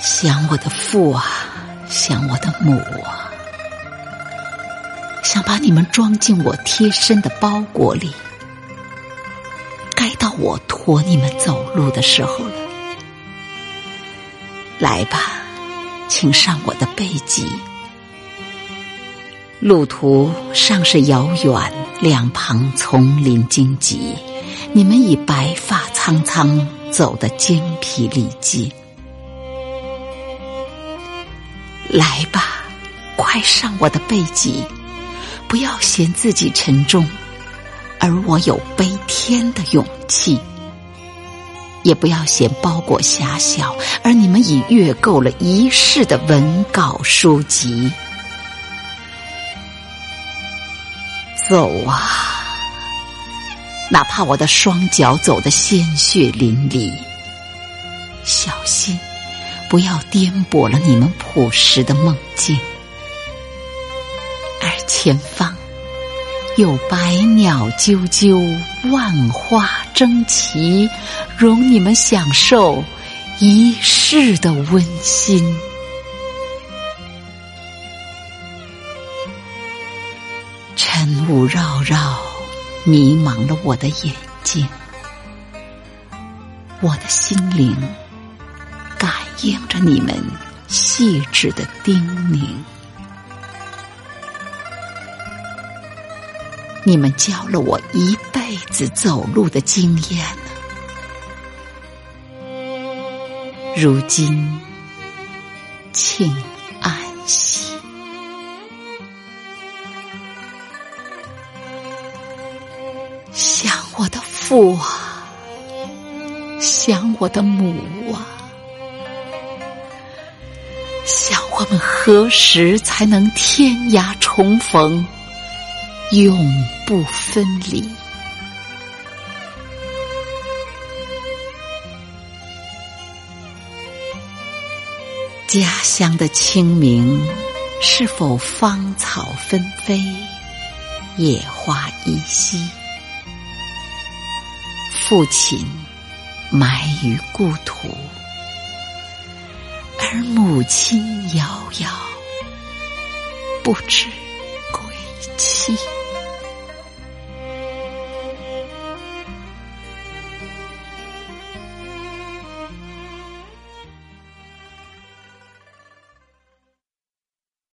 想我的父啊，想我的母啊，想把你们装进我贴身的包裹里。该到我驮你们走路的时候了。来吧，请上我的背脊。路途尚是遥远，两旁丛林荆棘，你们已白发苍苍，走得精疲力尽。来吧，快上我的背脊，不要嫌自己沉重，而我有背天的勇气；也不要嫌包裹狭小，而你们已阅够了一世的文稿书籍。走啊！哪怕我的双脚走得鲜血淋漓，小心不要颠簸了你们朴实的梦境。而前方有百鸟啾啾，万花争奇，容你们享受一世的温馨。晨雾绕绕，迷茫了我的眼睛，我的心灵感应着你们细致的叮咛。你们教了我一辈子走路的经验呢如今，请安息。想我的父啊，想我的母啊，想我们何时才能天涯重逢，永不分离？家乡的清明，是否芳草纷飞，野花依稀？父亲埋于故土，而母亲遥遥，不知归期。